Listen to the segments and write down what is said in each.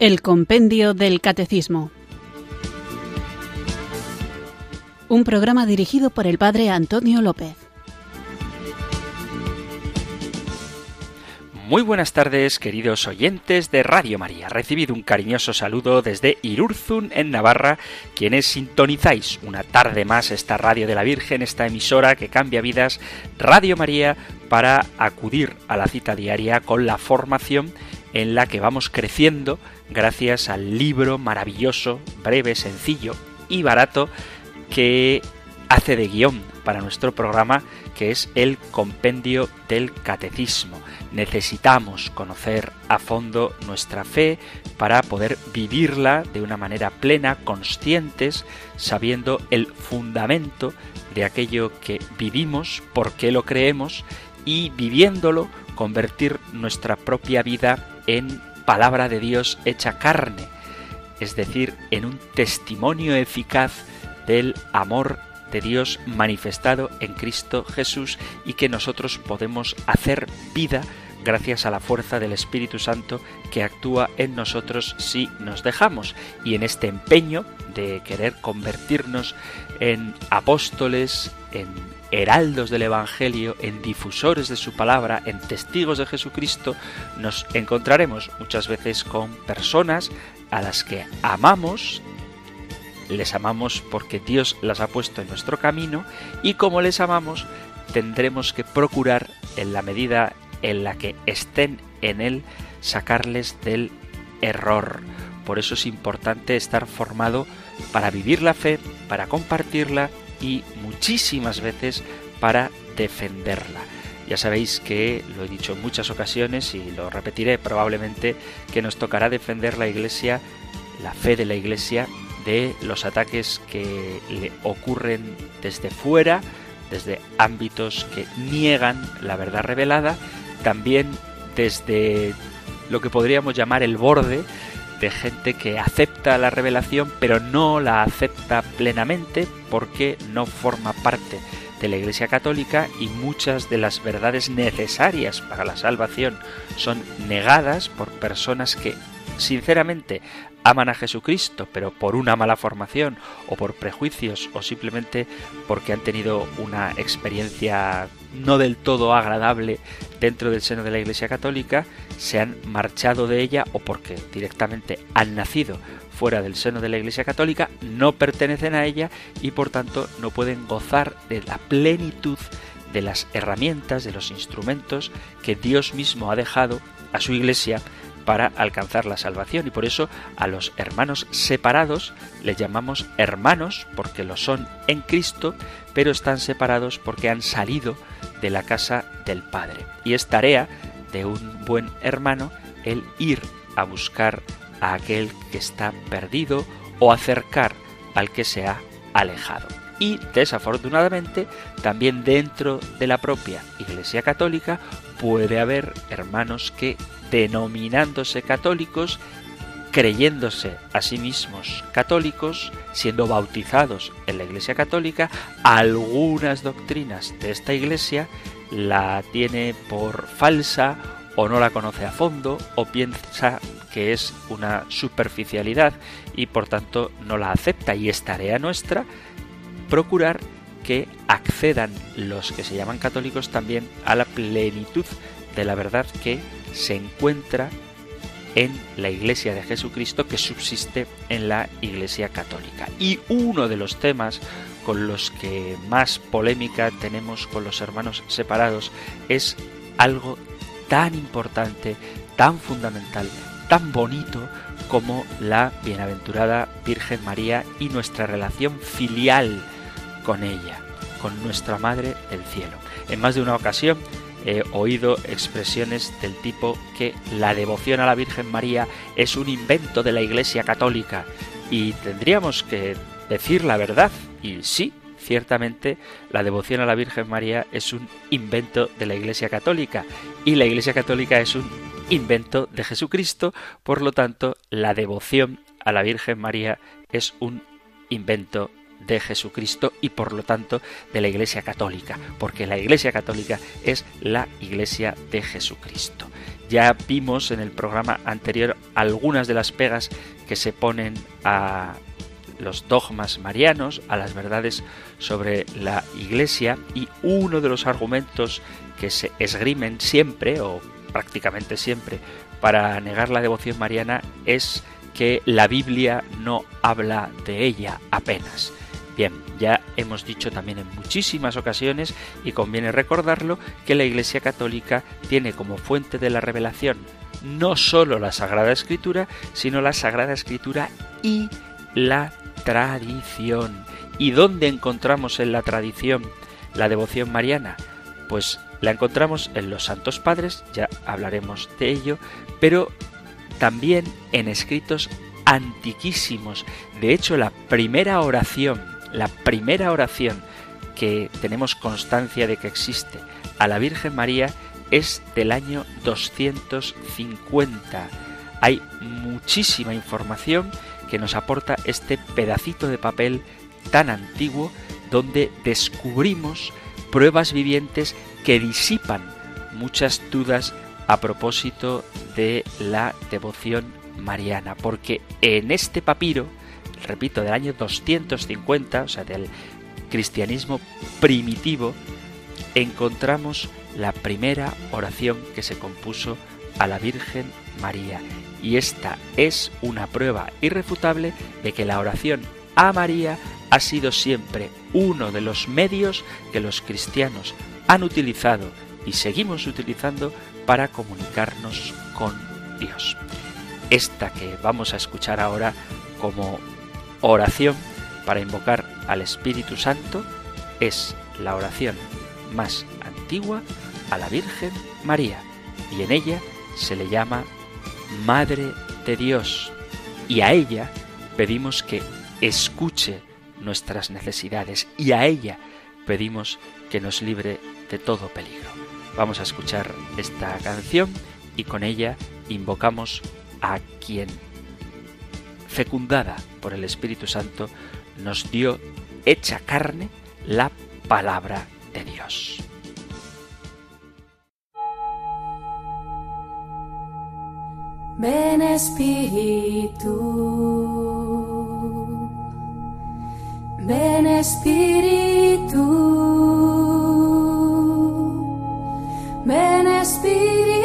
El Compendio del Catecismo. Un programa dirigido por el Padre Antonio López. Muy buenas tardes, queridos oyentes de Radio María. Recibido un cariñoso saludo desde Irurzun, en Navarra, quienes sintonizáis una tarde más esta Radio de la Virgen, esta emisora que cambia vidas, Radio María, para acudir a la cita diaria con la formación en la que vamos creciendo gracias al libro maravilloso, breve, sencillo y barato que hace de guion para nuestro programa, que es el Compendio del Catecismo. Necesitamos conocer a fondo nuestra fe para poder vivirla de una manera plena, conscientes, sabiendo el fundamento de aquello que vivimos, por qué lo creemos y viviéndolo convertir nuestra propia vida en palabra de Dios hecha carne, es decir, en un testimonio eficaz del amor de Dios manifestado en Cristo Jesús y que nosotros podemos hacer vida gracias a la fuerza del Espíritu Santo que actúa en nosotros si nos dejamos. Y en este empeño de querer convertirnos en apóstoles, en heraldos del Evangelio, en difusores de su palabra, en testigos de Jesucristo, nos encontraremos muchas veces con personas a las que amamos, les amamos porque Dios las ha puesto en nuestro camino y como les amamos tendremos que procurar en la medida en la que estén en él sacarles del error. Por eso es importante estar formado para vivir la fe, para compartirla y muchísimas veces para defenderla. Ya sabéis que lo he dicho en muchas ocasiones y lo repetiré probablemente que nos tocará defender la Iglesia, la fe de la Iglesia, de los ataques que le ocurren desde fuera, desde ámbitos que niegan la verdad revelada, también desde lo que podríamos llamar el borde, de gente que acepta la revelación pero no la acepta plenamente porque no forma parte de la Iglesia Católica y muchas de las verdades necesarias para la salvación son negadas por personas que sinceramente aman a Jesucristo, pero por una mala formación o por prejuicios o simplemente porque han tenido una experiencia no del todo agradable dentro del seno de la Iglesia Católica, se han marchado de ella o porque directamente han nacido fuera del seno de la Iglesia Católica, no pertenecen a ella y por tanto no pueden gozar de la plenitud de las herramientas, de los instrumentos que Dios mismo ha dejado a su Iglesia para alcanzar la salvación y por eso a los hermanos separados les llamamos hermanos porque lo son en Cristo, pero están separados porque han salido de la casa del Padre. Y es tarea de un buen hermano el ir a buscar a aquel que está perdido o acercar al que se ha alejado. Y desafortunadamente, también dentro de la propia Iglesia Católica puede haber hermanos que, denominándose católicos, creyéndose a sí mismos católicos, siendo bautizados en la Iglesia Católica, algunas doctrinas de esta Iglesia la tiene por falsa o no la conoce a fondo o piensa que es una superficialidad y por tanto no la acepta. Y es tarea nuestra procurar que accedan los que se llaman católicos también a la plenitud de la verdad que se encuentra en la Iglesia de Jesucristo que subsiste en la Iglesia Católica. Y uno de los temas con los que más polémica tenemos con los hermanos separados es algo tan importante, tan fundamental, tan bonito como la bienaventurada Virgen María y nuestra relación filial con ella, con nuestra Madre del Cielo. En más de una ocasión he oído expresiones del tipo que la devoción a la Virgen María es un invento de la Iglesia Católica y tendríamos que decir la verdad y sí, ciertamente la devoción a la Virgen María es un invento de la Iglesia Católica y la Iglesia Católica es un invento de Jesucristo, por lo tanto la devoción a la Virgen María es un invento de Jesucristo y por lo tanto de la Iglesia Católica, porque la Iglesia Católica es la Iglesia de Jesucristo. Ya vimos en el programa anterior algunas de las pegas que se ponen a los dogmas marianos, a las verdades sobre la Iglesia y uno de los argumentos que se esgrimen siempre o prácticamente siempre para negar la devoción mariana es que la Biblia no habla de ella apenas. Bien, ya hemos dicho también en muchísimas ocasiones, y conviene recordarlo, que la Iglesia Católica tiene como fuente de la revelación no sólo la Sagrada Escritura, sino la Sagrada Escritura y la tradición. ¿Y dónde encontramos en la tradición la devoción mariana? Pues la encontramos en los Santos Padres, ya hablaremos de ello, pero también en escritos antiquísimos. De hecho, la primera oración, la primera oración que tenemos constancia de que existe a la Virgen María es del año 250. Hay muchísima información que nos aporta este pedacito de papel tan antiguo donde descubrimos pruebas vivientes que disipan muchas dudas a propósito de la devoción mariana, porque en este papiro, repito, del año 250, o sea, del cristianismo primitivo, encontramos la primera oración que se compuso a la Virgen María. Y esta es una prueba irrefutable de que la oración a María ha sido siempre uno de los medios que los cristianos han utilizado y seguimos utilizando para comunicarnos con Dios. Esta que vamos a escuchar ahora como oración para invocar al Espíritu Santo es la oración más antigua a la Virgen María y en ella se le llama Madre de Dios y a ella pedimos que escuche nuestras necesidades y a ella pedimos que nos libre de todo peligro. Vamos a escuchar esta canción y con ella invocamos a quien, fecundada por el Espíritu Santo, nos dio hecha carne la palabra de Dios. Ven Espíritu, ven Espíritu. Ven Espíritu.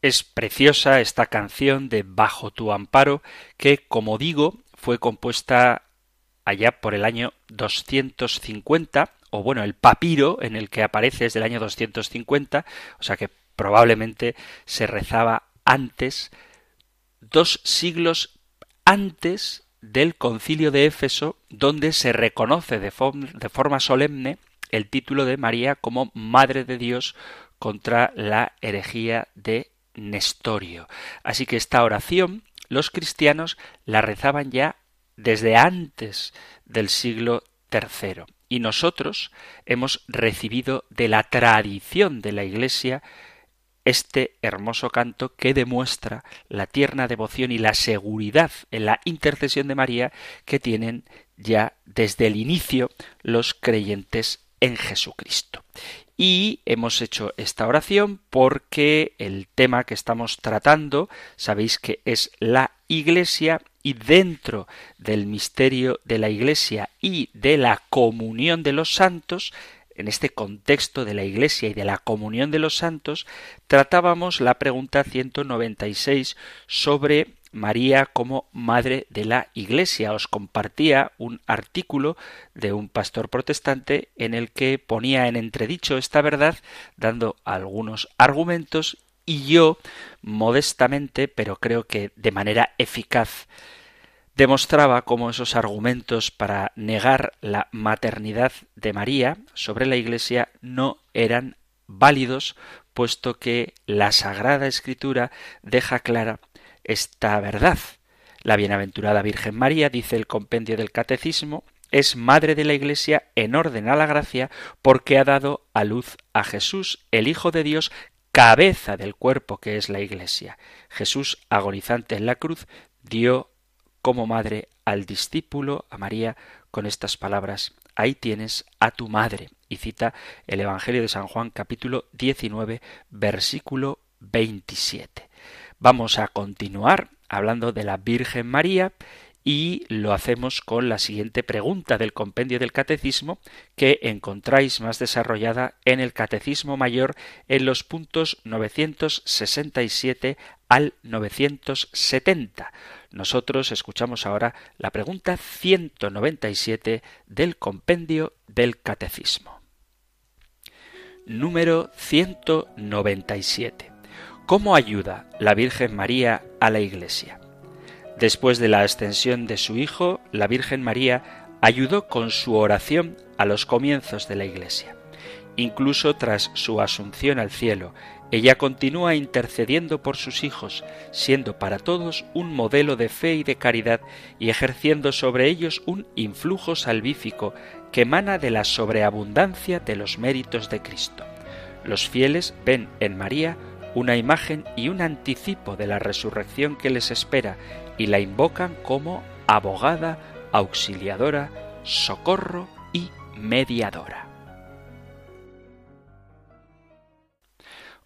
Es preciosa esta canción de Bajo tu amparo que, como digo, fue compuesta allá por el año 250, o bueno, el papiro en el que aparece es del año 250, o sea que probablemente se rezaba antes, dos siglos antes del concilio de Éfeso, donde se reconoce de, de forma solemne el título de María como Madre de Dios contra la herejía de Nestorio. Así que esta oración los cristianos la rezaban ya desde antes del siglo III. Y nosotros hemos recibido de la tradición de la Iglesia este hermoso canto que demuestra la tierna devoción y la seguridad en la intercesión de María que tienen ya desde el inicio los creyentes en Jesucristo. Y hemos hecho esta oración porque el tema que estamos tratando, sabéis que es la Iglesia y dentro del misterio de la Iglesia y de la comunión de los santos, en este contexto de la Iglesia y de la comunión de los santos, tratábamos la pregunta 196 sobre María como Madre de la Iglesia. Os compartía un artículo de un pastor protestante en el que ponía en entredicho esta verdad, dando algunos argumentos, y yo, modestamente, pero creo que de manera eficaz, demostraba cómo esos argumentos para negar la maternidad de María sobre la Iglesia no eran válidos, puesto que la Sagrada Escritura deja clara esta verdad. La bienaventurada Virgen María, dice el compendio del Catecismo, es madre de la Iglesia en orden a la gracia porque ha dado a luz a Jesús, el Hijo de Dios, cabeza del cuerpo que es la Iglesia. Jesús, agonizante en la cruz, dio como madre al discípulo, a María, con estas palabras, ahí tienes a tu madre. Y cita el Evangelio de San Juan capítulo 19, versículo 27. Vamos a continuar hablando de la Virgen María y lo hacemos con la siguiente pregunta del compendio del catecismo que encontráis más desarrollada en el catecismo mayor en los puntos 967 al 970. Nosotros escuchamos ahora la pregunta 197 del compendio del catecismo. Número 197. ¿Cómo ayuda la Virgen María a la Iglesia? Después de la ascensión de su Hijo, la Virgen María ayudó con su oración a los comienzos de la Iglesia. Incluso tras su asunción al cielo, ella continúa intercediendo por sus hijos, siendo para todos un modelo de fe y de caridad y ejerciendo sobre ellos un influjo salvífico que emana de la sobreabundancia de los méritos de Cristo. Los fieles ven en María una imagen y un anticipo de la resurrección que les espera y la invocan como abogada, auxiliadora, socorro y mediadora.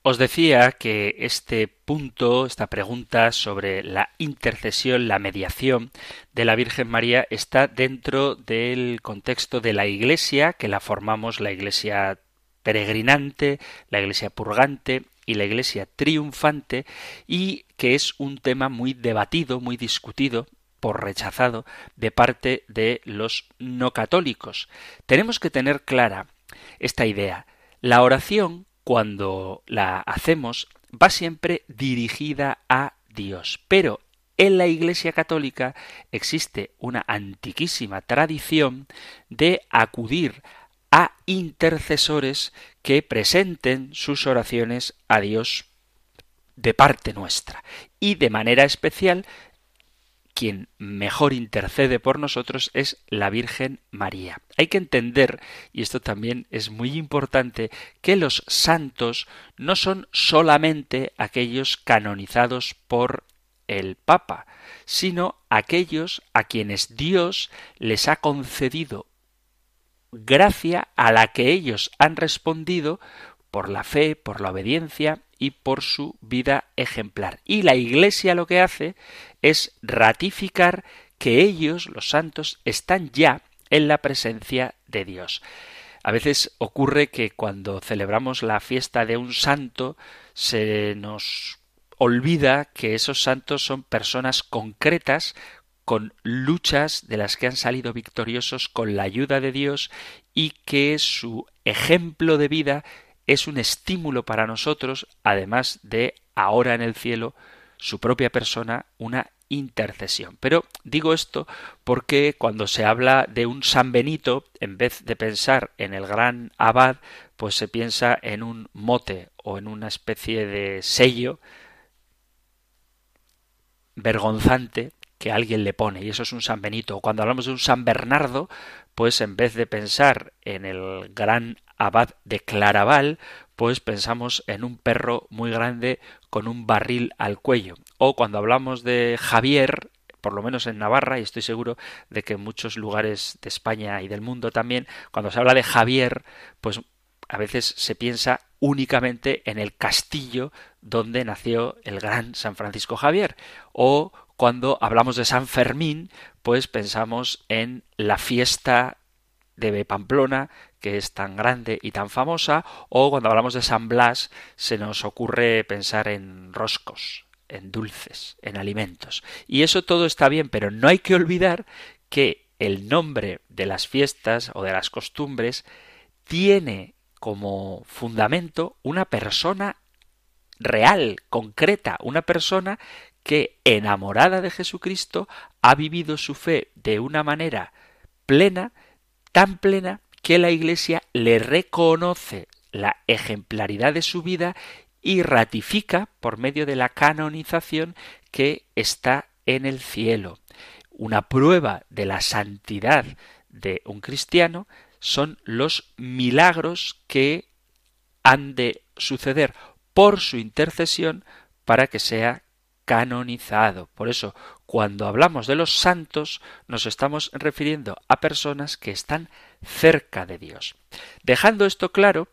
Os decía que este punto, esta pregunta sobre la intercesión, la mediación de la Virgen María está dentro del contexto de la Iglesia, que la formamos la Iglesia peregrinante, la Iglesia purgante y la Iglesia triunfante y que es un tema muy debatido, muy discutido por rechazado de parte de los no católicos. Tenemos que tener clara esta idea. La oración, cuando la hacemos, va siempre dirigida a Dios, pero en la Iglesia Católica existe una antiquísima tradición de acudir a intercesores que presenten sus oraciones a Dios de parte nuestra. Y de manera especial, quien mejor intercede por nosotros es la Virgen María. Hay que entender, y esto también es muy importante, que los santos no son solamente aquellos canonizados por el Papa, sino aquellos a quienes Dios les ha concedido gracia a la que ellos han respondido por la fe, por la obediencia y por su vida ejemplar. Y la Iglesia lo que hace es ratificar que ellos, los santos, están ya en la presencia de Dios. A veces ocurre que cuando celebramos la fiesta de un santo se nos olvida que esos santos son personas concretas con luchas de las que han salido victoriosos con la ayuda de Dios y que su ejemplo de vida es un estímulo para nosotros, además de ahora en el cielo, su propia persona, una intercesión. Pero digo esto porque cuando se habla de un San Benito, en vez de pensar en el gran abad, pues se piensa en un mote o en una especie de sello vergonzante que alguien le pone, y eso es un San Benito. Cuando hablamos de un San Bernardo, pues en vez de pensar en el gran abad de Claraval, pues pensamos en un perro muy grande con un barril al cuello. O cuando hablamos de Javier, por lo menos en Navarra, y estoy seguro de que en muchos lugares de España y del mundo también, cuando se habla de Javier, pues a veces se piensa únicamente en el castillo donde nació el gran San Francisco Javier. O cuando hablamos de San Fermín, pues pensamos en la fiesta de Pamplona, que es tan grande y tan famosa, o cuando hablamos de San Blas, se nos ocurre pensar en roscos, en dulces, en alimentos. Y eso todo está bien, pero no hay que olvidar que el nombre de las fiestas o de las costumbres tiene como fundamento una persona real, concreta, una persona que, enamorada de Jesucristo, ha vivido su fe de una manera plena, tan plena, que la Iglesia le reconoce la ejemplaridad de su vida y ratifica por medio de la canonización que está en el cielo. Una prueba de la santidad de un cristiano son los milagros que han de suceder por su intercesión para que sea canonizado. Por eso, cuando hablamos de los santos, nos estamos refiriendo a personas que están cerca de Dios. Dejando esto claro,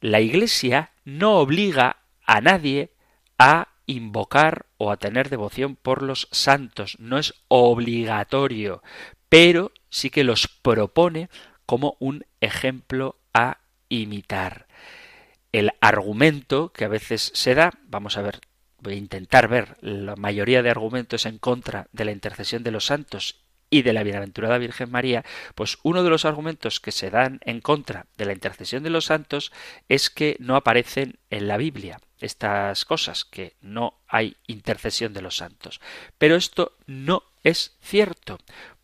la Iglesia no obliga a nadie a invocar o a tener devoción por los santos, no es obligatorio, pero sí que los propone como un ejemplo a imitar. El argumento que a veces se da, vamos a ver, intentar ver la mayoría de argumentos en contra de la intercesión de los santos y de la bienaventurada Virgen María, pues uno de los argumentos que se dan en contra de la intercesión de los santos es que no aparecen en la Biblia estas cosas, que no hay intercesión de los santos. Pero esto no es cierto,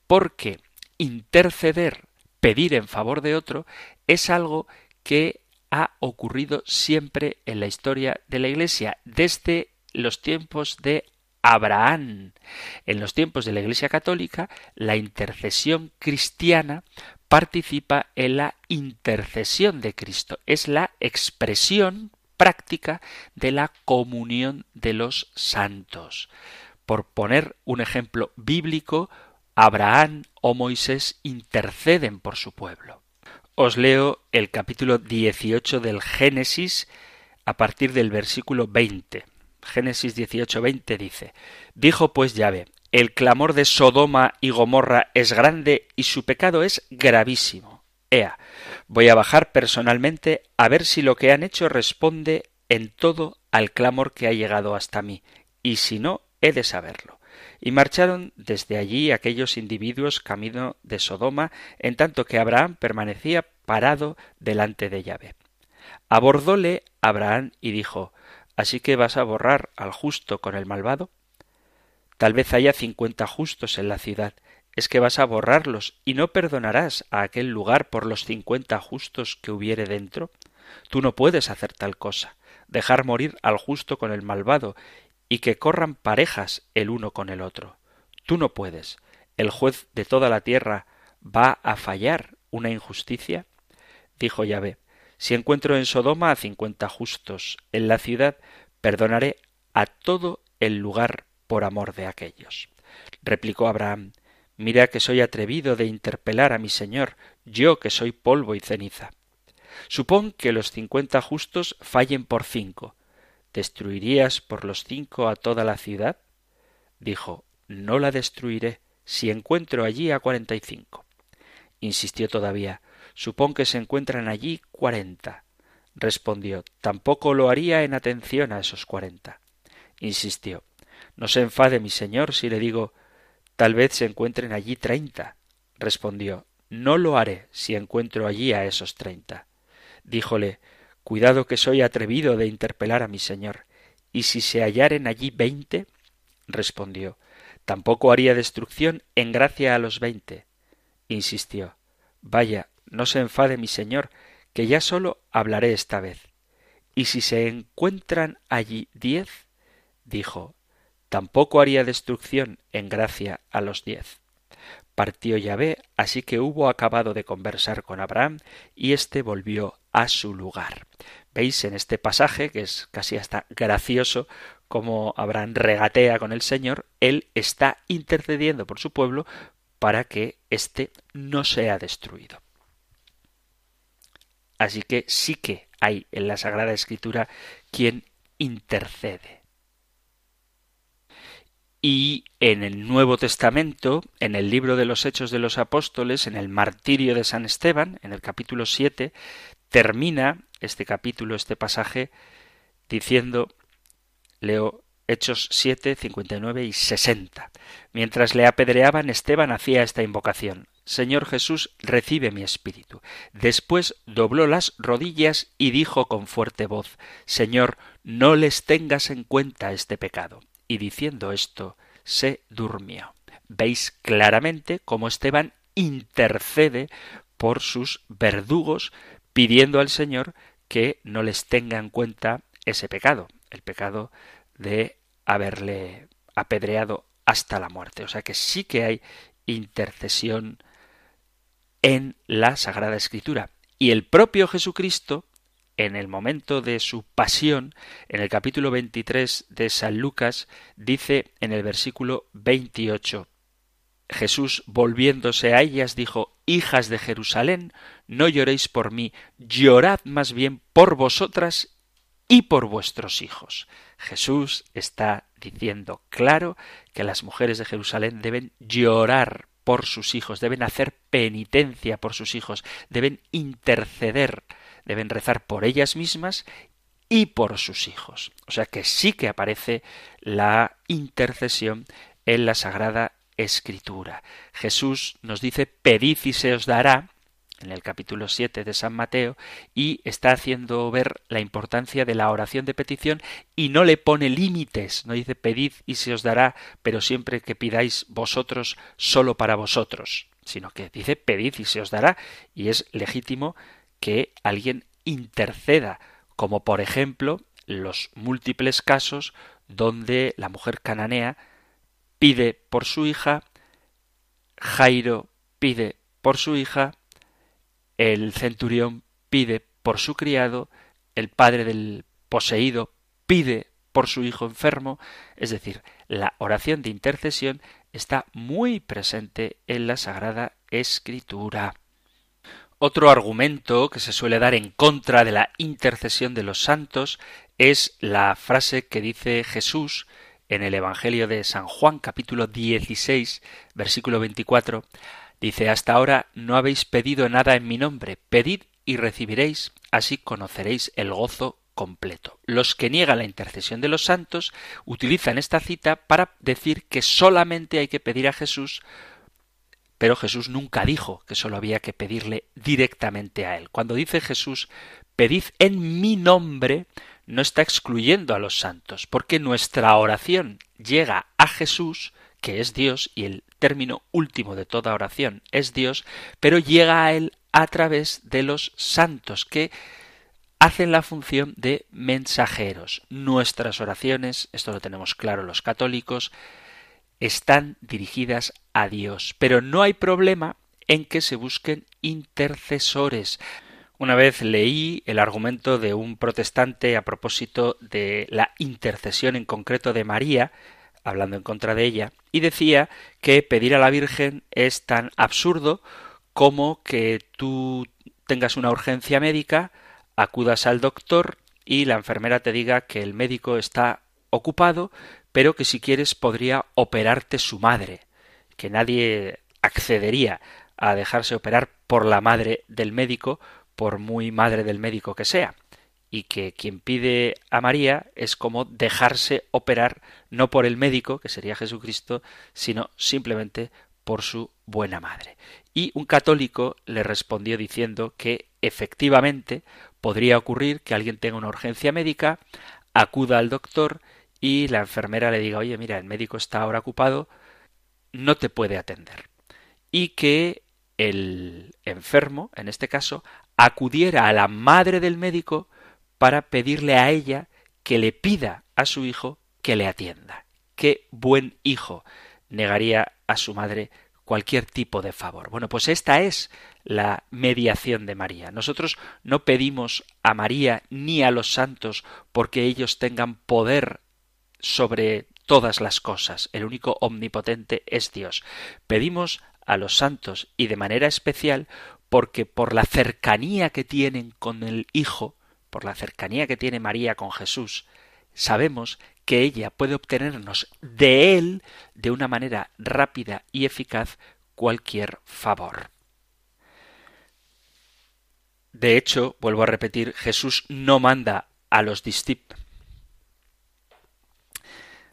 porque interceder pedir en favor de otro es algo que ha ocurrido siempre en la historia de la Iglesia, desde los tiempos de Abraham. En los tiempos de la Iglesia Católica, la intercesión cristiana participa en la intercesión de Cristo. Es la expresión práctica de la comunión de los santos. Por poner un ejemplo bíblico, Abraham o Moisés interceden por su pueblo. Os leo el capítulo 18 del Génesis a partir del versículo 20. Génesis 18, 20 dice, Dijo pues Yahvé, el clamor de Sodoma y Gomorra es grande y su pecado es gravísimo. Ea, voy a bajar personalmente a ver si lo que han hecho responde en todo al clamor que ha llegado hasta mí, y si no, he de saberlo. Y marcharon desde allí aquellos individuos camino de Sodoma, en tanto que Abraham permanecía parado delante de Yahvé. Abordóle Abraham y dijo ¿Así que vas a borrar al justo con el malvado? Tal vez haya cincuenta justos en la ciudad. ¿Es que vas a borrarlos y no perdonarás a aquel lugar por los cincuenta justos que hubiere dentro? Tú no puedes hacer tal cosa, dejar morir al justo con el malvado y que corran parejas el uno con el otro. Tú no puedes. ¿El juez de toda la tierra va a fallar una injusticia? Dijo Yahvé, si encuentro en Sodoma a cincuenta justos en la ciudad, perdonaré a todo el lugar por amor de aquellos. Replicó Abraham, mira que soy atrevido de interpelar a mi señor, yo que soy polvo y ceniza. Supón que los cincuenta justos fallen por cinco, ¿Destruirías por los cinco a toda la ciudad? Dijo, no la destruiré si encuentro allí a cuarenta y cinco. Insistió todavía, supón que se encuentran allí cuarenta. Respondió, tampoco lo haría en atención a esos cuarenta. Insistió, no se enfade mi señor si le digo, tal vez se encuentren allí treinta. Respondió, no lo haré si encuentro allí a esos treinta. Díjole, Cuidado que soy atrevido de interpelar a mi señor. ¿Y si se hallaren allí veinte? respondió. Tampoco haría destrucción en gracia a los veinte. Insistió. Vaya, no se enfade mi señor, que ya sólo hablaré esta vez. ¿Y si se encuentran allí diez? dijo. Tampoco haría destrucción en gracia a los diez. partió Yahvé, así que hubo acabado de conversar con Abraham y éste volvió a su lugar. Veis en este pasaje, que es casi hasta gracioso, como Abraham regatea con el Señor, él está intercediendo por su pueblo para que éste no sea destruido. Así que sí que hay en la Sagrada Escritura quien intercede. Y en el Nuevo Testamento, en el libro de los Hechos de los Apóstoles, en el martirio de San Esteban, en el capítulo 7, termina este capítulo, este pasaje, diciendo, leo Hechos 7, 59 y 60. Mientras le apedreaban, Esteban hacía esta invocación. Señor Jesús, recibe mi espíritu. Después dobló las rodillas y dijo con fuerte voz, Señor, no les tengas en cuenta este pecado. Y diciendo esto, se durmió. Veis claramente cómo Esteban intercede por sus verdugos, pidiendo al Señor que no les tenga en cuenta ese pecado, el pecado de haberle apedreado hasta la muerte. O sea que sí que hay intercesión en la Sagrada Escritura. Y el propio Jesucristo, en el momento de su pasión, en el capítulo 23 de San Lucas, dice en el versículo 28, Jesús, volviéndose a ellas, dijo, Hijas de Jerusalén, no lloréis por mí, llorad más bien por vosotras y por vuestros hijos. Jesús está diciendo claro que las mujeres de Jerusalén deben llorar por sus hijos, deben hacer penitencia por sus hijos, deben interceder, deben rezar por ellas mismas y por sus hijos. O sea que sí que aparece la intercesión en la Sagrada Escritura. Jesús nos dice pedid y se os dará, en el capítulo 7 de San Mateo y está haciendo ver la importancia de la oración de petición y no le pone límites, no dice pedid y se os dará, pero siempre que pidáis vosotros solo para vosotros, sino que dice pedid y se os dará y es legítimo que alguien interceda, como por ejemplo los múltiples casos donde la mujer cananea pide por su hija, Jairo pide por su hija, el centurión pide por su criado, el padre del poseído pide por su hijo enfermo, es decir, la oración de intercesión está muy presente en la Sagrada Escritura. Otro argumento que se suele dar en contra de la intercesión de los santos es la frase que dice Jesús en el Evangelio de San Juan capítulo 16 versículo 24 Dice, hasta ahora no habéis pedido nada en mi nombre, pedid y recibiréis, así conoceréis el gozo completo. Los que niegan la intercesión de los santos utilizan esta cita para decir que solamente hay que pedir a Jesús, pero Jesús nunca dijo que solo había que pedirle directamente a él. Cuando dice Jesús, pedid en mi nombre, no está excluyendo a los santos, porque nuestra oración llega a Jesús, que es Dios, y el término último de toda oración es Dios, pero llega a él a través de los santos que hacen la función de mensajeros. Nuestras oraciones, esto lo tenemos claro los católicos, están dirigidas a Dios, pero no hay problema en que se busquen intercesores. Una vez leí el argumento de un protestante a propósito de la intercesión en concreto de María, hablando en contra de ella, y decía que pedir a la Virgen es tan absurdo como que tú tengas una urgencia médica, acudas al doctor y la enfermera te diga que el médico está ocupado, pero que si quieres podría operarte su madre, que nadie accedería a dejarse operar por la madre del médico, por muy madre del médico que sea y que quien pide a María es como dejarse operar no por el médico, que sería Jesucristo, sino simplemente por su buena madre. Y un católico le respondió diciendo que efectivamente podría ocurrir que alguien tenga una urgencia médica, acuda al doctor y la enfermera le diga, oye, mira, el médico está ahora ocupado, no te puede atender. Y que el enfermo, en este caso, acudiera a la madre del médico para pedirle a ella que le pida a su hijo que le atienda. Qué buen hijo negaría a su madre cualquier tipo de favor. Bueno, pues esta es la mediación de María. Nosotros no pedimos a María ni a los santos porque ellos tengan poder sobre todas las cosas. El único omnipotente es Dios. Pedimos a los santos y de manera especial porque por la cercanía que tienen con el Hijo, por la cercanía que tiene María con Jesús, sabemos que ella puede obtenernos de Él de una manera rápida y eficaz cualquier favor. De hecho, vuelvo a repetir, Jesús no manda a los discípulos.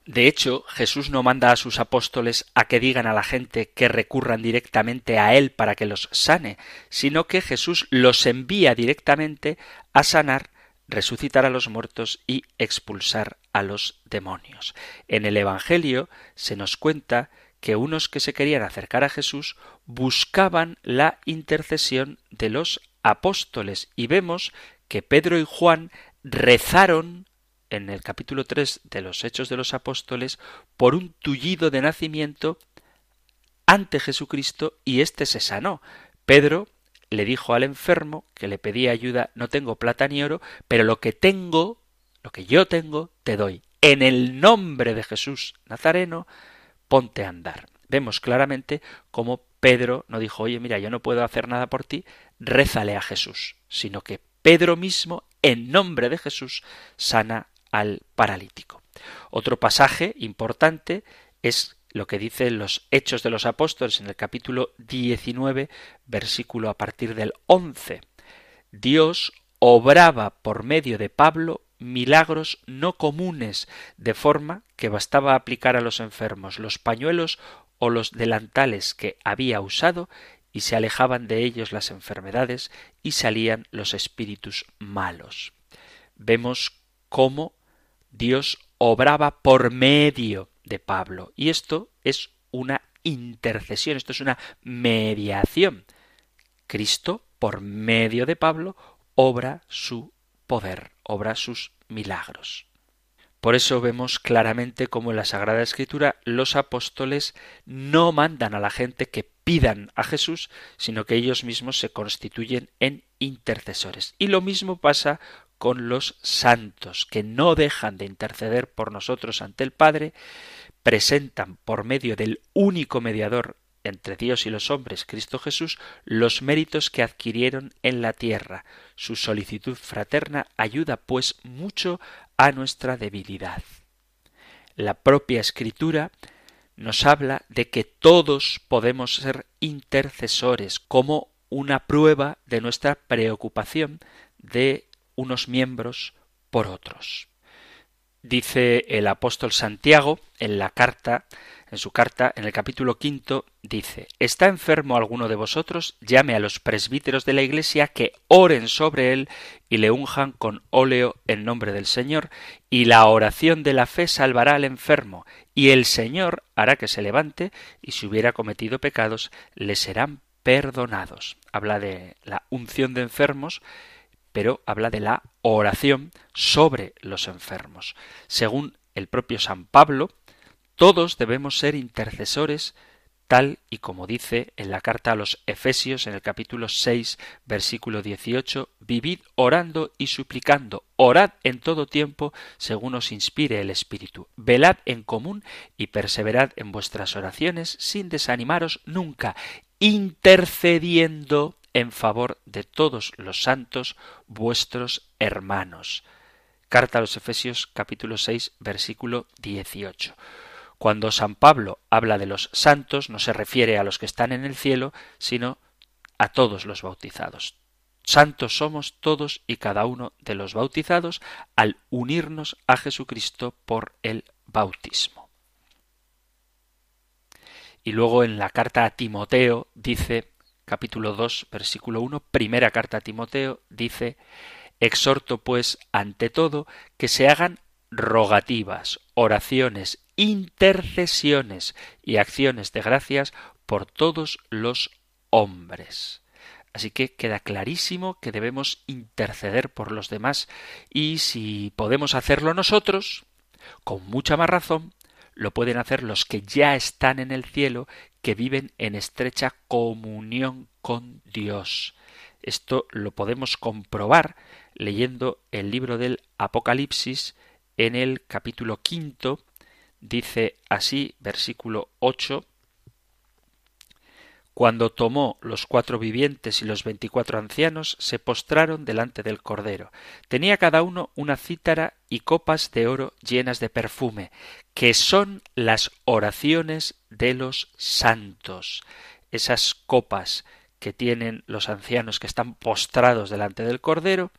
De hecho, Jesús no manda a sus apóstoles a que digan a la gente que recurran directamente a Él para que los sane, sino que Jesús los envía directamente a sanar resucitar a los muertos y expulsar a los demonios. En el Evangelio se nos cuenta que unos que se querían acercar a Jesús buscaban la intercesión de los apóstoles y vemos que Pedro y Juan rezaron en el capítulo 3 de los Hechos de los Apóstoles por un tullido de nacimiento ante Jesucristo y éste se sanó. Pedro le dijo al enfermo que le pedía ayuda, no tengo plata ni oro, pero lo que tengo, lo que yo tengo, te doy. En el nombre de Jesús Nazareno, ponte a andar. Vemos claramente cómo Pedro no dijo, oye, mira, yo no puedo hacer nada por ti, rézale a Jesús, sino que Pedro mismo, en nombre de Jesús, sana al paralítico. Otro pasaje importante es lo que dicen los Hechos de los Apóstoles en el capítulo 19, versículo a partir del 11. Dios obraba por medio de Pablo milagros no comunes, de forma que bastaba aplicar a los enfermos los pañuelos o los delantales que había usado y se alejaban de ellos las enfermedades y salían los espíritus malos. Vemos cómo Dios obraba por medio de Pablo. Y esto es una intercesión, esto es una mediación. Cristo, por medio de Pablo, obra su poder, obra sus milagros. Por eso vemos claramente cómo en la Sagrada Escritura los apóstoles no mandan a la gente que pidan a Jesús, sino que ellos mismos se constituyen en intercesores. Y lo mismo pasa con los santos, que no dejan de interceder por nosotros ante el Padre, presentan por medio del único mediador entre Dios y los hombres, Cristo Jesús, los méritos que adquirieron en la tierra. Su solicitud fraterna ayuda pues mucho a nuestra debilidad. La propia escritura nos habla de que todos podemos ser intercesores como una prueba de nuestra preocupación de unos miembros por otros. Dice el apóstol Santiago en la carta, en su carta, en el capítulo quinto, dice ¿Está enfermo alguno de vosotros? Llame a los presbíteros de la iglesia que oren sobre él y le unjan con óleo en nombre del Señor, y la oración de la fe salvará al enfermo, y el Señor hará que se levante, y si hubiera cometido pecados, le serán perdonados. Habla de la unción de enfermos pero habla de la oración sobre los enfermos. Según el propio San Pablo, todos debemos ser intercesores tal y como dice en la carta a los Efesios en el capítulo 6 versículo 18, vivid orando y suplicando, orad en todo tiempo según os inspire el Espíritu, velad en común y perseverad en vuestras oraciones sin desanimaros nunca, intercediendo en favor de todos los santos vuestros hermanos. Carta a los Efesios capítulo 6 versículo 18. Cuando San Pablo habla de los santos no se refiere a los que están en el cielo, sino a todos los bautizados. Santos somos todos y cada uno de los bautizados al unirnos a Jesucristo por el bautismo. Y luego en la carta a Timoteo dice capítulo 2, versículo 1, primera carta a Timoteo, dice, Exhorto pues ante todo que se hagan rogativas, oraciones, intercesiones y acciones de gracias por todos los hombres. Así que queda clarísimo que debemos interceder por los demás y si podemos hacerlo nosotros, con mucha más razón, lo pueden hacer los que ya están en el cielo, que viven en estrecha comunión con Dios. Esto lo podemos comprobar leyendo el libro del Apocalipsis en el capítulo quinto. Dice así, versículo 8, cuando tomó los cuatro vivientes y los veinticuatro ancianos, se postraron delante del Cordero. Tenía cada uno una cítara y copas de oro llenas de perfume, que son las oraciones de los santos. Esas copas que tienen los ancianos que están postrados delante del Cordero,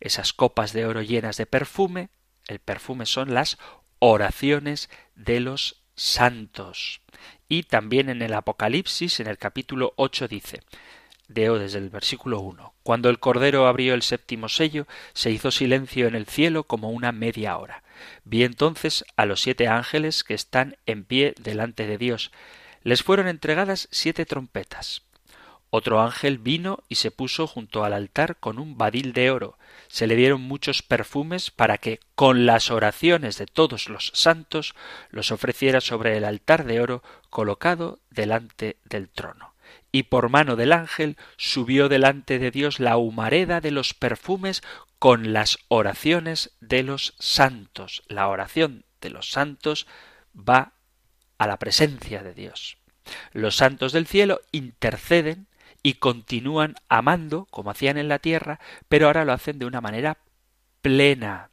esas copas de oro llenas de perfume, el perfume son las oraciones de los santos. Y también en el Apocalipsis, en el capítulo 8, dice, Deo desde el versículo 1. Cuando el Cordero abrió el séptimo sello, se hizo silencio en el cielo como una media hora. Vi entonces a los siete ángeles que están en pie delante de Dios. Les fueron entregadas siete trompetas. Otro ángel vino y se puso junto al altar con un badil de oro. Se le dieron muchos perfumes para que, con las oraciones de todos los santos, los ofreciera sobre el altar de oro colocado delante del trono. Y por mano del ángel subió delante de Dios la humareda de los perfumes con las oraciones de los santos. La oración de los santos va a la presencia de Dios. Los santos del cielo interceden y continúan amando como hacían en la tierra, pero ahora lo hacen de una manera plena.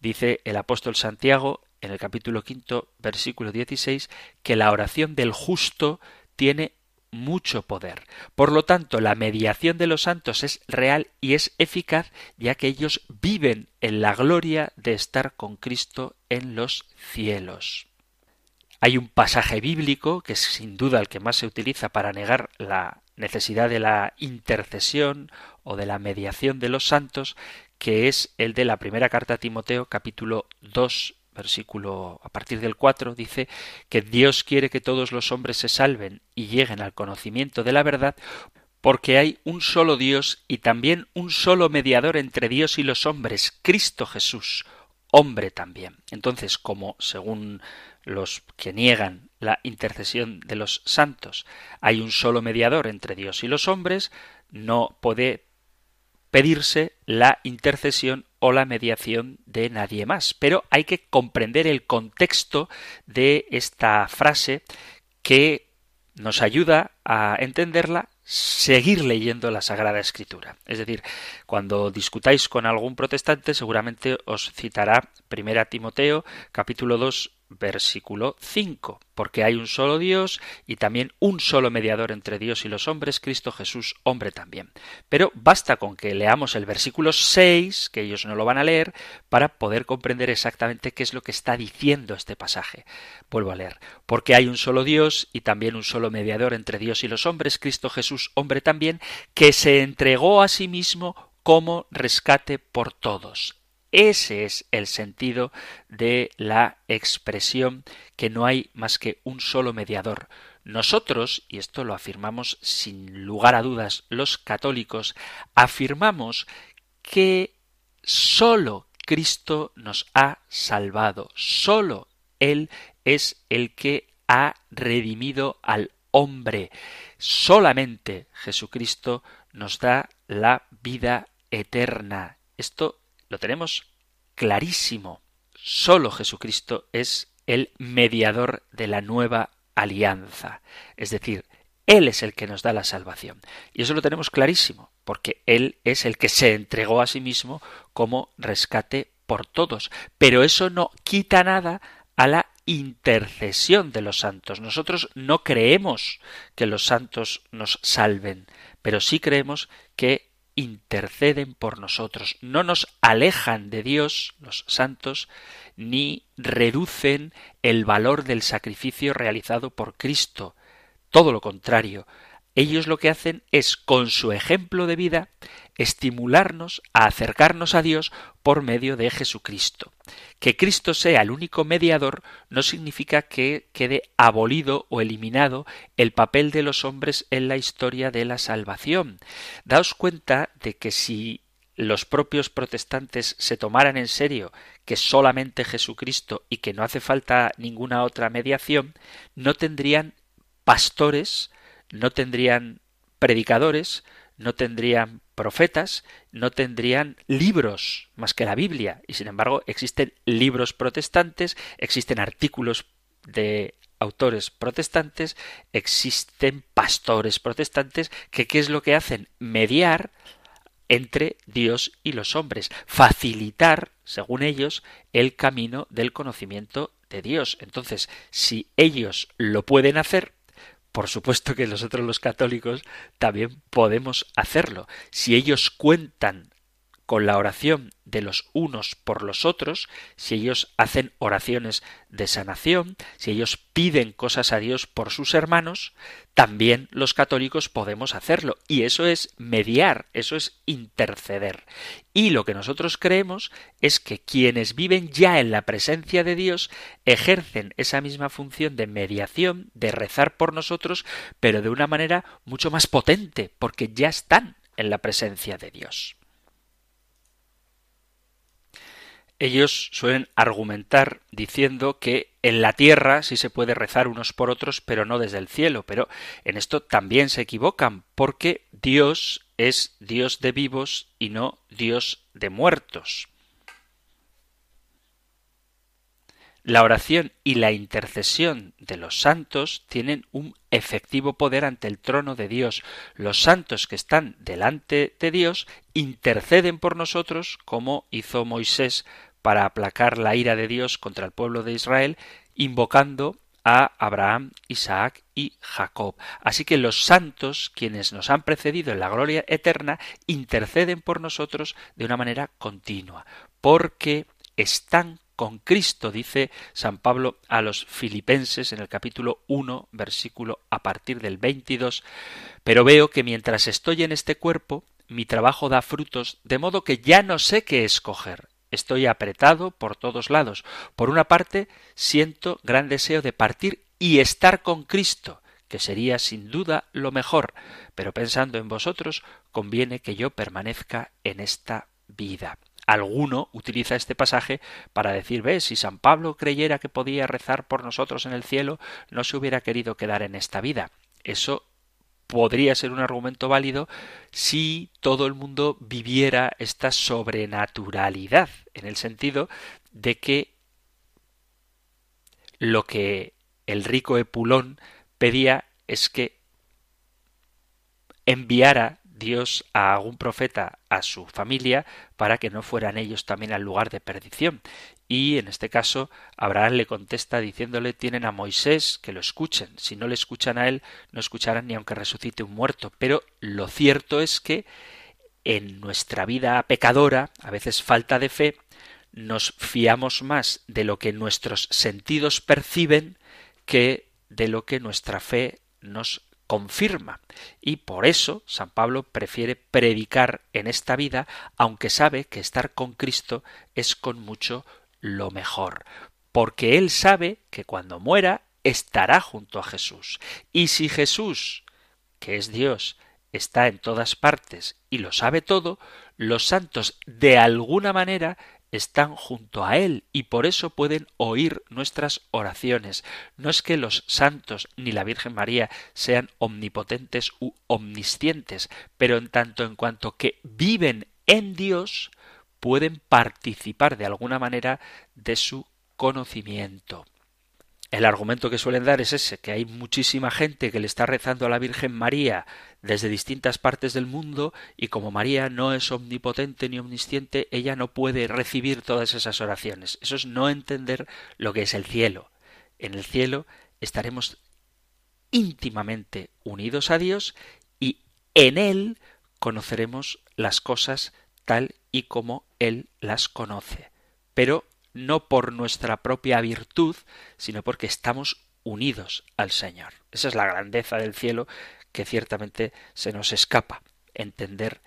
Dice el apóstol Santiago en el capítulo quinto, versículo 16, que la oración del justo tiene mucho poder. Por lo tanto, la mediación de los santos es real y es eficaz, ya que ellos viven en la gloria de estar con Cristo en los cielos. Hay un pasaje bíblico, que es sin duda el que más se utiliza para negar la necesidad de la intercesión o de la mediación de los santos, que es el de la primera carta a Timoteo, capítulo 2, versículo a partir del 4, dice que Dios quiere que todos los hombres se salven y lleguen al conocimiento de la verdad, porque hay un solo Dios y también un solo mediador entre Dios y los hombres, Cristo Jesús, hombre también. Entonces, como según los que niegan la intercesión de los santos, hay un solo mediador entre Dios y los hombres, no puede pedirse la intercesión o la mediación de nadie más. Pero hay que comprender el contexto de esta frase que nos ayuda a entenderla seguir leyendo la Sagrada Escritura. Es decir, cuando discutáis con algún protestante, seguramente os citará Primera Timoteo, capítulo 2, versículo 5, porque hay un solo Dios y también un solo mediador entre Dios y los hombres, Cristo Jesús, hombre también. Pero basta con que leamos el versículo 6, que ellos no lo van a leer, para poder comprender exactamente qué es lo que está diciendo este pasaje. Vuelvo a leer, porque hay un solo Dios y también un solo mediador entre Dios y los hombres, Cristo Jesús, hombre también, que se entregó a sí mismo como rescate por todos. Ese es el sentido de la expresión que no hay más que un solo mediador. Nosotros, y esto lo afirmamos sin lugar a dudas los católicos, afirmamos que sólo Cristo nos ha salvado, sólo Él es el que ha redimido al hombre. Solamente Jesucristo nos da la vida eterna. Esto lo tenemos clarísimo. Solo Jesucristo es el mediador de la nueva alianza. Es decir, Él es el que nos da la salvación. Y eso lo tenemos clarísimo, porque Él es el que se entregó a sí mismo como rescate por todos. Pero eso no quita nada a la intercesión de los santos. Nosotros no creemos que los santos nos salven, pero sí creemos que interceden por nosotros, no nos alejan de Dios, los santos, ni reducen el valor del sacrificio realizado por Cristo. Todo lo contrario, ellos lo que hacen es, con su ejemplo de vida, estimularnos a acercarnos a Dios por medio de Jesucristo. Que Cristo sea el único mediador no significa que quede abolido o eliminado el papel de los hombres en la historia de la salvación. Daos cuenta de que si los propios protestantes se tomaran en serio que solamente Jesucristo y que no hace falta ninguna otra mediación, no tendrían pastores, no tendrían predicadores, no tendrían profetas, no tendrían libros más que la Biblia. Y sin embargo existen libros protestantes, existen artículos de autores protestantes, existen pastores protestantes que qué es lo que hacen? Mediar entre Dios y los hombres, facilitar, según ellos, el camino del conocimiento de Dios. Entonces, si ellos lo pueden hacer, por supuesto que nosotros los católicos también podemos hacerlo. Si ellos cuentan con la oración de los unos por los otros, si ellos hacen oraciones de sanación, si ellos piden cosas a Dios por sus hermanos, también los católicos podemos hacerlo. Y eso es mediar, eso es interceder. Y lo que nosotros creemos es que quienes viven ya en la presencia de Dios ejercen esa misma función de mediación, de rezar por nosotros, pero de una manera mucho más potente, porque ya están en la presencia de Dios. Ellos suelen argumentar diciendo que en la tierra sí se puede rezar unos por otros, pero no desde el cielo. Pero en esto también se equivocan, porque Dios es Dios de vivos y no Dios de muertos. La oración y la intercesión de los santos tienen un efectivo poder ante el trono de Dios. Los santos que están delante de Dios interceden por nosotros como hizo Moisés para aplacar la ira de Dios contra el pueblo de Israel, invocando a Abraham, Isaac y Jacob. Así que los santos, quienes nos han precedido en la gloria eterna, interceden por nosotros de una manera continua, porque están con Cristo, dice San Pablo a los filipenses en el capítulo 1, versículo a partir del 22, pero veo que mientras estoy en este cuerpo, mi trabajo da frutos, de modo que ya no sé qué escoger Estoy apretado por todos lados. Por una parte, siento gran deseo de partir y estar con Cristo, que sería sin duda lo mejor, pero pensando en vosotros, conviene que yo permanezca en esta vida. Alguno utiliza este pasaje para decir, ves, si San Pablo creyera que podía rezar por nosotros en el cielo, no se hubiera querido quedar en esta vida. Eso podría ser un argumento válido si todo el mundo viviera esta sobrenaturalidad, en el sentido de que lo que el rico Epulón pedía es que enviara Dios a algún profeta a su familia para que no fueran ellos también al lugar de perdición. Y en este caso Abraham le contesta diciéndole tienen a Moisés que lo escuchen. Si no le escuchan a él, no escucharán ni aunque resucite un muerto. Pero lo cierto es que en nuestra vida pecadora, a veces falta de fe, nos fiamos más de lo que nuestros sentidos perciben que de lo que nuestra fe nos confirma. Y por eso San Pablo prefiere predicar en esta vida, aunque sabe que estar con Cristo es con mucho lo mejor, porque él sabe que cuando muera estará junto a Jesús. Y si Jesús, que es Dios, está en todas partes y lo sabe todo, los santos de alguna manera están junto a Él y por eso pueden oír nuestras oraciones. No es que los santos ni la Virgen María sean omnipotentes u omniscientes, pero en tanto en cuanto que viven en Dios, pueden participar de alguna manera de su conocimiento. El argumento que suelen dar es ese, que hay muchísima gente que le está rezando a la Virgen María desde distintas partes del mundo y como María no es omnipotente ni omnisciente, ella no puede recibir todas esas oraciones. Eso es no entender lo que es el cielo. En el cielo estaremos íntimamente unidos a Dios y en Él conoceremos las cosas tal y como Él las conoce. Pero no por nuestra propia virtud, sino porque estamos unidos al Señor. Esa es la grandeza del cielo que ciertamente se nos escapa entender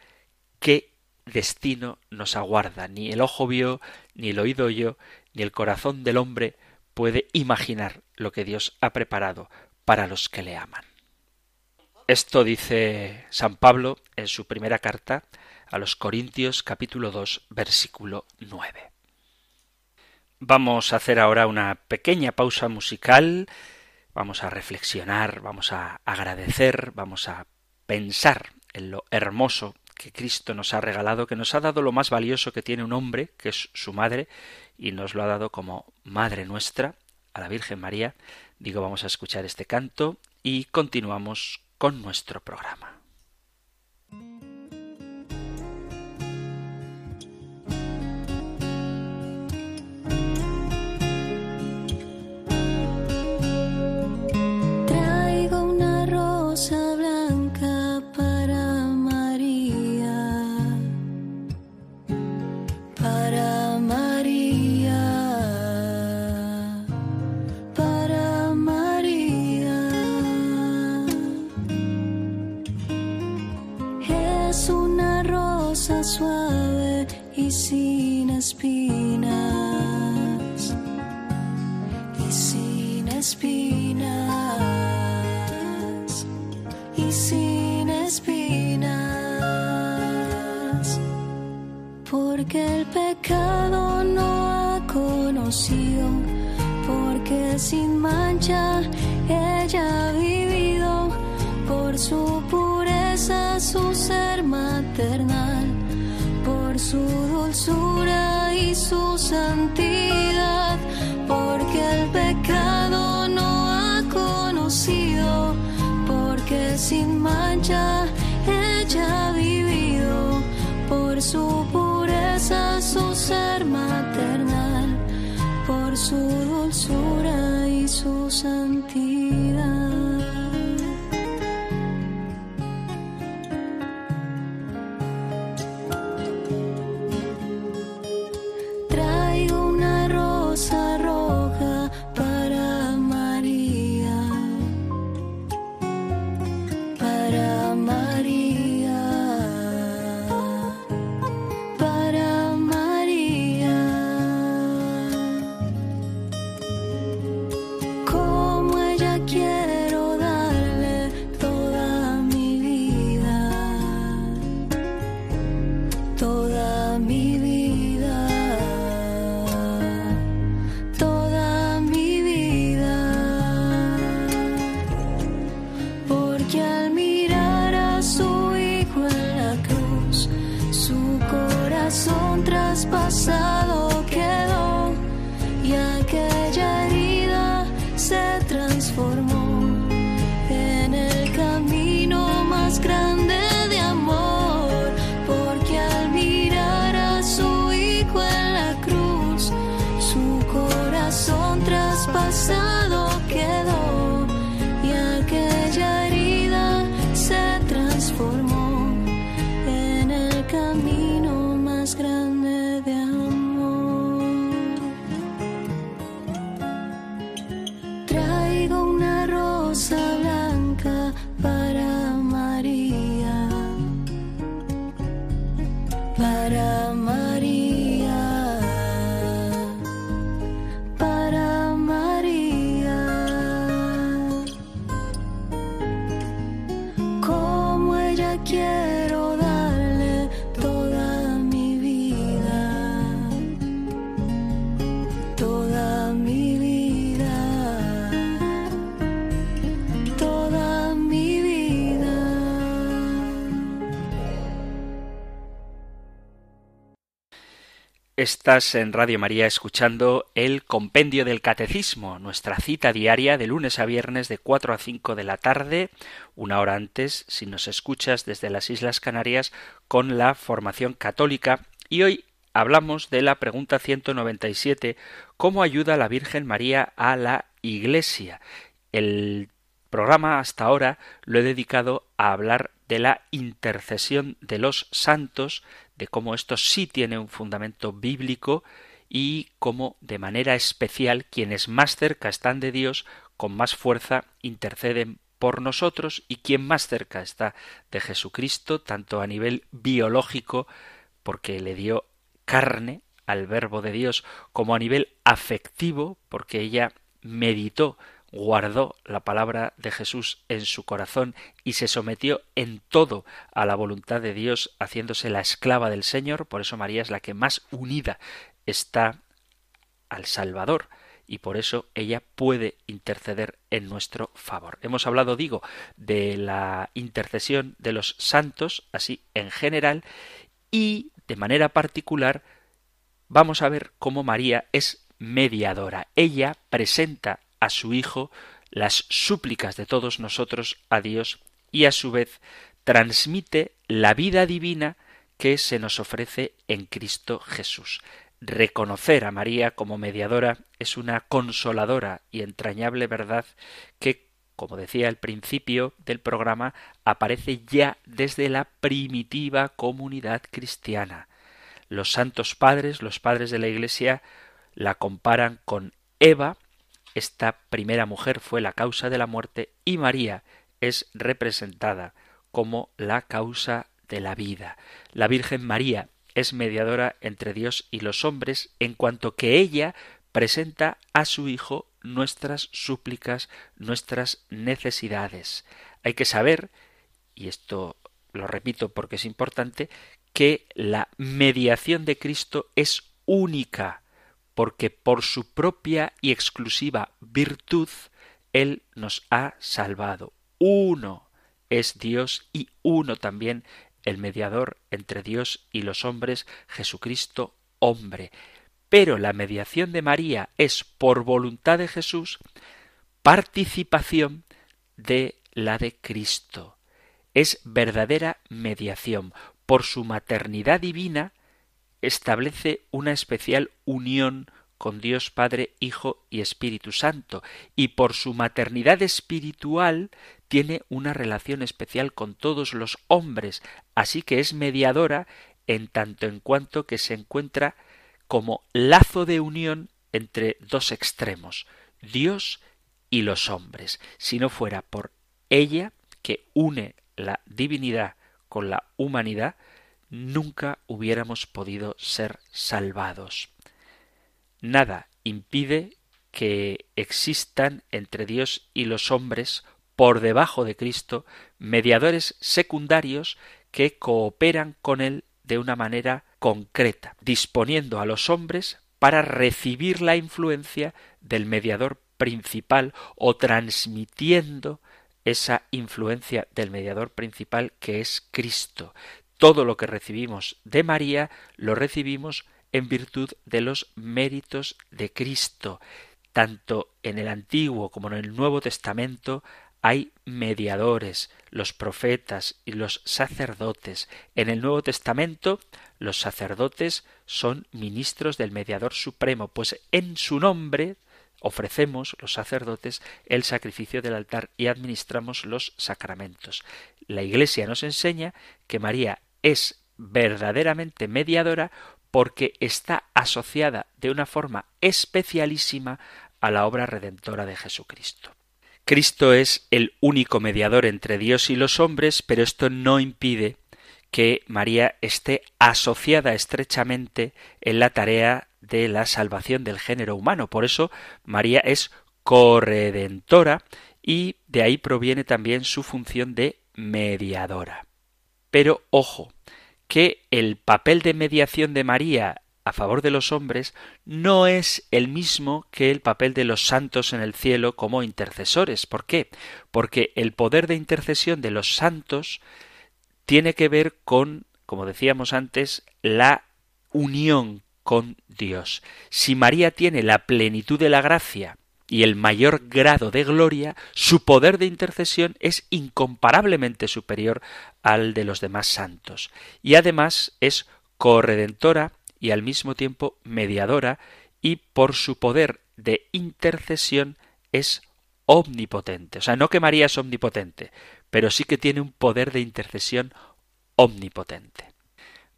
qué destino nos aguarda. Ni el ojo vio, ni el oído oyó, ni el corazón del hombre puede imaginar lo que Dios ha preparado para los que le aman. Esto dice San Pablo en su primera carta a los Corintios capítulo 2 versículo 9. Vamos a hacer ahora una pequeña pausa musical vamos a reflexionar, vamos a agradecer, vamos a pensar en lo hermoso que Cristo nos ha regalado, que nos ha dado lo más valioso que tiene un hombre, que es su madre, y nos lo ha dado como Madre nuestra, a la Virgen María. Digo, vamos a escuchar este canto y continuamos con nuestro programa. ella ha vivido por su pureza, su ser maternal, por su dulzura y su santidad, porque el pecado no ha conocido, porque sin mancha ella ha vivido por su pureza, su ser maternal, por su dulzura su santidad. Estás en Radio María escuchando el Compendio del Catecismo, nuestra cita diaria de lunes a viernes de 4 a 5 de la tarde, una hora antes, si nos escuchas desde las Islas Canarias, con la formación católica. Y hoy hablamos de la pregunta 197, ¿cómo ayuda la Virgen María a la Iglesia? El programa hasta ahora lo he dedicado a hablar de la intercesión de los santos, de cómo esto sí tiene un fundamento bíblico y cómo de manera especial quienes más cerca están de Dios con más fuerza interceden por nosotros y quien más cerca está de Jesucristo, tanto a nivel biológico, porque le dio carne al verbo de Dios, como a nivel afectivo, porque ella meditó guardó la palabra de Jesús en su corazón y se sometió en todo a la voluntad de Dios, haciéndose la esclava del Señor, por eso María es la que más unida está al Salvador, y por eso ella puede interceder en nuestro favor. Hemos hablado, digo, de la intercesión de los santos, así en general, y de manera particular vamos a ver cómo María es mediadora. Ella presenta a su Hijo las súplicas de todos nosotros a Dios y a su vez transmite la vida divina que se nos ofrece en Cristo Jesús. Reconocer a María como mediadora es una consoladora y entrañable verdad que, como decía al principio del programa, aparece ya desde la primitiva comunidad cristiana. Los santos padres, los padres de la Iglesia, la comparan con Eva, esta primera mujer fue la causa de la muerte, y María es representada como la causa de la vida. La Virgen María es mediadora entre Dios y los hombres en cuanto que ella presenta a su Hijo nuestras súplicas, nuestras necesidades. Hay que saber, y esto lo repito porque es importante, que la mediación de Cristo es única, porque por su propia y exclusiva virtud Él nos ha salvado. Uno es Dios y uno también el mediador entre Dios y los hombres, Jesucristo hombre. Pero la mediación de María es, por voluntad de Jesús, participación de la de Cristo. Es verdadera mediación. Por su maternidad divina, establece una especial unión con Dios Padre, Hijo y Espíritu Santo, y por su maternidad espiritual tiene una relación especial con todos los hombres, así que es mediadora en tanto en cuanto que se encuentra como lazo de unión entre dos extremos, Dios y los hombres. Si no fuera por ella, que une la divinidad con la humanidad, nunca hubiéramos podido ser salvados. Nada impide que existan entre Dios y los hombres, por debajo de Cristo, mediadores secundarios que cooperan con Él de una manera concreta, disponiendo a los hombres para recibir la influencia del mediador principal o transmitiendo esa influencia del mediador principal que es Cristo. Todo lo que recibimos de María lo recibimos en virtud de los méritos de Cristo. Tanto en el Antiguo como en el Nuevo Testamento hay mediadores, los profetas y los sacerdotes. En el Nuevo Testamento los sacerdotes son ministros del mediador supremo, pues en su nombre ofrecemos los sacerdotes el sacrificio del altar y administramos los sacramentos. La Iglesia nos enseña que María es verdaderamente mediadora porque está asociada de una forma especialísima a la obra redentora de Jesucristo. Cristo es el único mediador entre Dios y los hombres, pero esto no impide que María esté asociada estrechamente en la tarea de la salvación del género humano. Por eso María es corredentora y de ahí proviene también su función de mediadora. Pero ojo, que el papel de mediación de María a favor de los hombres no es el mismo que el papel de los santos en el cielo como intercesores. ¿Por qué? Porque el poder de intercesión de los santos tiene que ver con, como decíamos antes, la unión con Dios. Si María tiene la plenitud de la gracia y el mayor grado de gloria, su poder de intercesión es incomparablemente superior al de los demás santos. Y además es corredentora y al mismo tiempo mediadora, y por su poder de intercesión es omnipotente. O sea, no que María es omnipotente, pero sí que tiene un poder de intercesión omnipotente.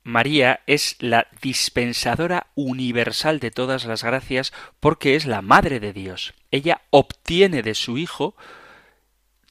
María es la dispensadora universal de todas las gracias porque es la Madre de Dios. Ella obtiene de su Hijo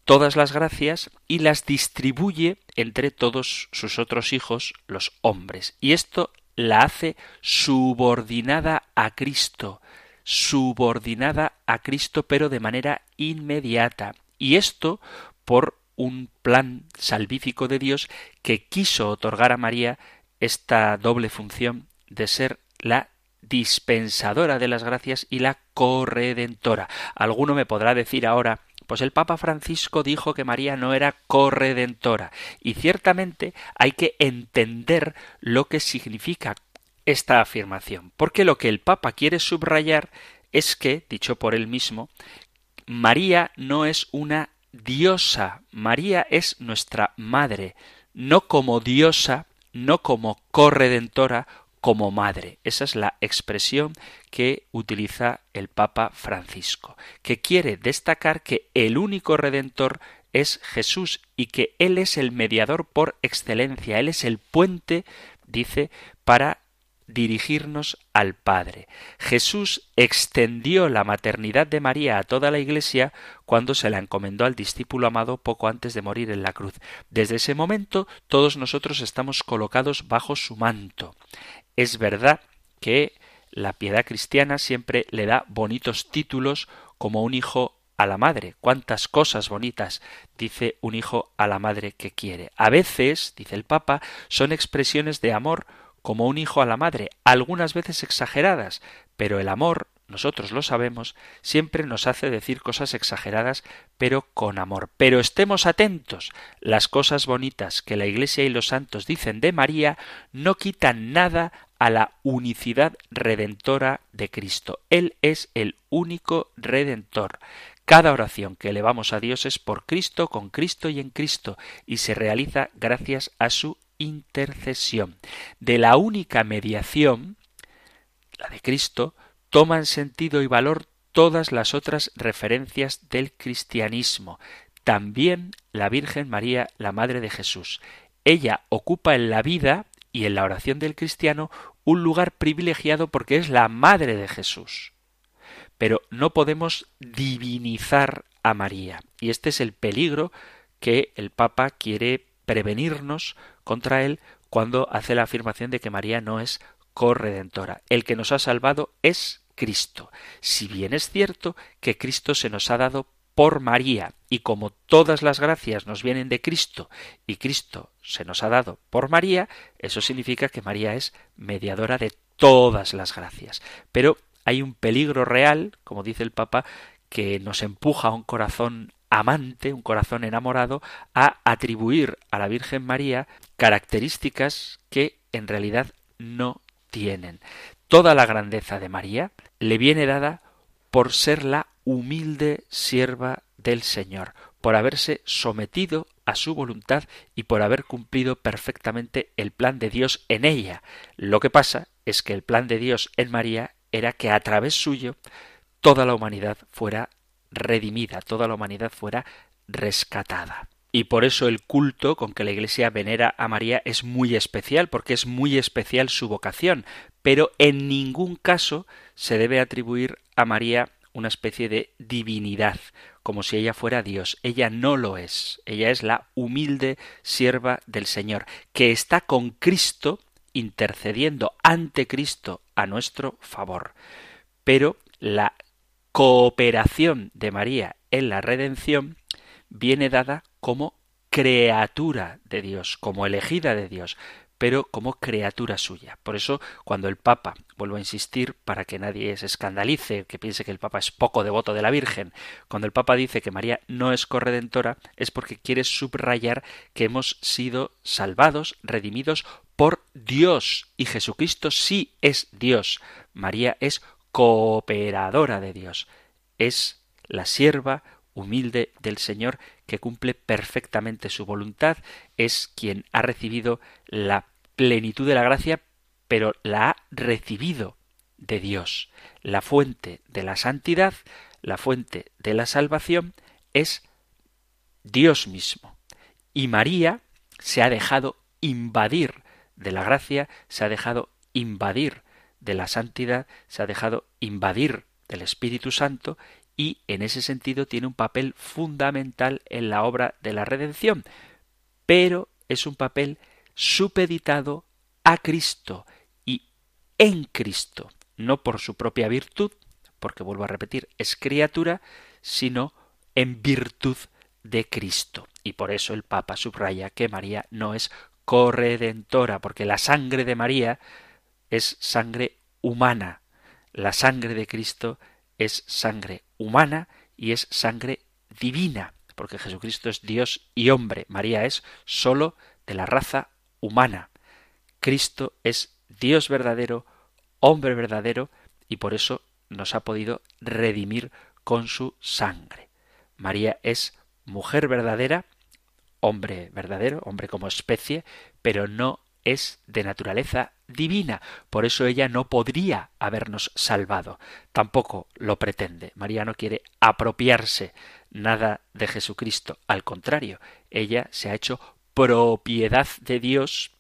todas las gracias y las distribuye entre todos sus otros hijos, los hombres. Y esto la hace subordinada a Cristo, subordinada a Cristo pero de manera inmediata. Y esto por un plan salvífico de Dios que quiso otorgar a María esta doble función de ser la dispensadora de las gracias y la corredentora. Alguno me podrá decir ahora, pues el Papa Francisco dijo que María no era corredentora, y ciertamente hay que entender lo que significa esta afirmación, porque lo que el Papa quiere subrayar es que, dicho por él mismo, María no es una diosa, María es nuestra madre, no como diosa, no como corredentora, como madre. Esa es la expresión que utiliza el Papa Francisco, que quiere destacar que el único redentor es Jesús y que Él es el mediador por excelencia, Él es el puente, dice, para dirigirnos al Padre. Jesús extendió la maternidad de María a toda la Iglesia cuando se la encomendó al discípulo amado poco antes de morir en la cruz. Desde ese momento todos nosotros estamos colocados bajo su manto. Es verdad que la piedad cristiana siempre le da bonitos títulos como un hijo a la madre. Cuántas cosas bonitas dice un hijo a la madre que quiere. A veces, dice el Papa, son expresiones de amor como un hijo a la madre, algunas veces exageradas, pero el amor, nosotros lo sabemos, siempre nos hace decir cosas exageradas, pero con amor. Pero estemos atentos, las cosas bonitas que la Iglesia y los santos dicen de María no quitan nada a la unicidad redentora de Cristo. Él es el único redentor. Cada oración que elevamos a Dios es por Cristo, con Cristo y en Cristo, y se realiza gracias a su intercesión. De la única mediación, la de Cristo, toman sentido y valor todas las otras referencias del cristianismo, también la Virgen María, la Madre de Jesús. Ella ocupa en la vida y en la oración del cristiano un lugar privilegiado porque es la Madre de Jesús. Pero no podemos divinizar a María, y este es el peligro que el Papa quiere prevenirnos contra él cuando hace la afirmación de que María no es corredentora. El que nos ha salvado es Cristo. Si bien es cierto que Cristo se nos ha dado por María, y como todas las gracias nos vienen de Cristo y Cristo se nos ha dado por María, eso significa que María es mediadora de todas las gracias. Pero hay un peligro real, como dice el Papa, que nos empuja a un corazón amante, un corazón enamorado, a atribuir a la Virgen María características que en realidad no tienen. Toda la grandeza de María le viene dada por ser la humilde sierva del Señor, por haberse sometido a su voluntad y por haber cumplido perfectamente el plan de Dios en ella. Lo que pasa es que el plan de Dios en María era que a través suyo toda la humanidad fuera redimida, toda la humanidad fuera rescatada. Y por eso el culto con que la Iglesia venera a María es muy especial, porque es muy especial su vocación, pero en ningún caso se debe atribuir a María una especie de divinidad, como si ella fuera Dios. Ella no lo es. Ella es la humilde sierva del Señor, que está con Cristo intercediendo ante Cristo a nuestro favor. Pero la cooperación de María en la redención viene dada como criatura de Dios, como elegida de Dios, pero como criatura suya. Por eso, cuando el Papa, vuelvo a insistir para que nadie se escandalice, que piense que el Papa es poco devoto de la Virgen, cuando el Papa dice que María no es corredentora, es porque quiere subrayar que hemos sido salvados, redimidos por Dios, y Jesucristo sí es Dios. María es cooperadora de Dios. Es la sierva humilde del Señor que cumple perfectamente su voluntad, es quien ha recibido la plenitud de la gracia, pero la ha recibido de Dios. La fuente de la santidad, la fuente de la salvación, es Dios mismo. Y María se ha dejado invadir de la gracia, se ha dejado invadir de la santidad se ha dejado invadir del Espíritu Santo y en ese sentido tiene un papel fundamental en la obra de la redención, pero es un papel supeditado a Cristo y en Cristo, no por su propia virtud, porque vuelvo a repetir, es criatura, sino en virtud de Cristo. Y por eso el Papa subraya que María no es corredentora, porque la sangre de María es sangre humana. La sangre de Cristo es sangre humana y es sangre divina, porque Jesucristo es Dios y hombre. María es sólo de la raza humana. Cristo es Dios verdadero, hombre verdadero, y por eso nos ha podido redimir con su sangre. María es mujer verdadera, hombre verdadero, hombre como especie, pero no es de naturaleza divina. Por eso ella no podría habernos salvado. Tampoco lo pretende. María no quiere apropiarse nada de Jesucristo. Al contrario, ella se ha hecho propiedad de Dios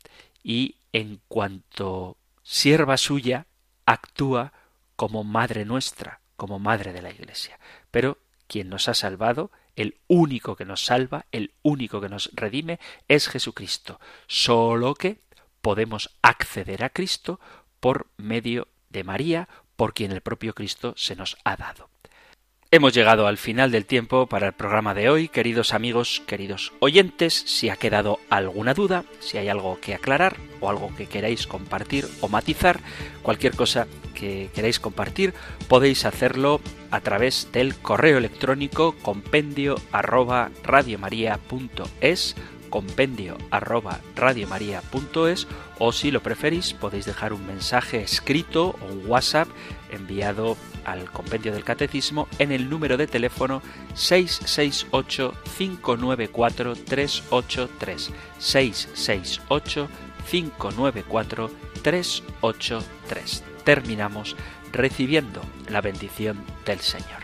y en cuanto sierva suya, actúa como madre nuestra, como madre de la Iglesia. Pero quien nos ha salvado, el único que nos salva, el único que nos redime, es Jesucristo. Solo que podemos acceder a Cristo por medio de María, por quien el propio Cristo se nos ha dado. Hemos llegado al final del tiempo para el programa de hoy, queridos amigos, queridos oyentes. Si ha quedado alguna duda, si hay algo que aclarar o algo que queráis compartir o matizar, cualquier cosa que queráis compartir, podéis hacerlo a través del correo electrónico compendio compendio arroba radiomaria.es o si lo preferís podéis dejar un mensaje escrito o un WhatsApp enviado al compendio del catecismo en el número de teléfono 668 594 383 668 594 383 terminamos recibiendo la bendición del Señor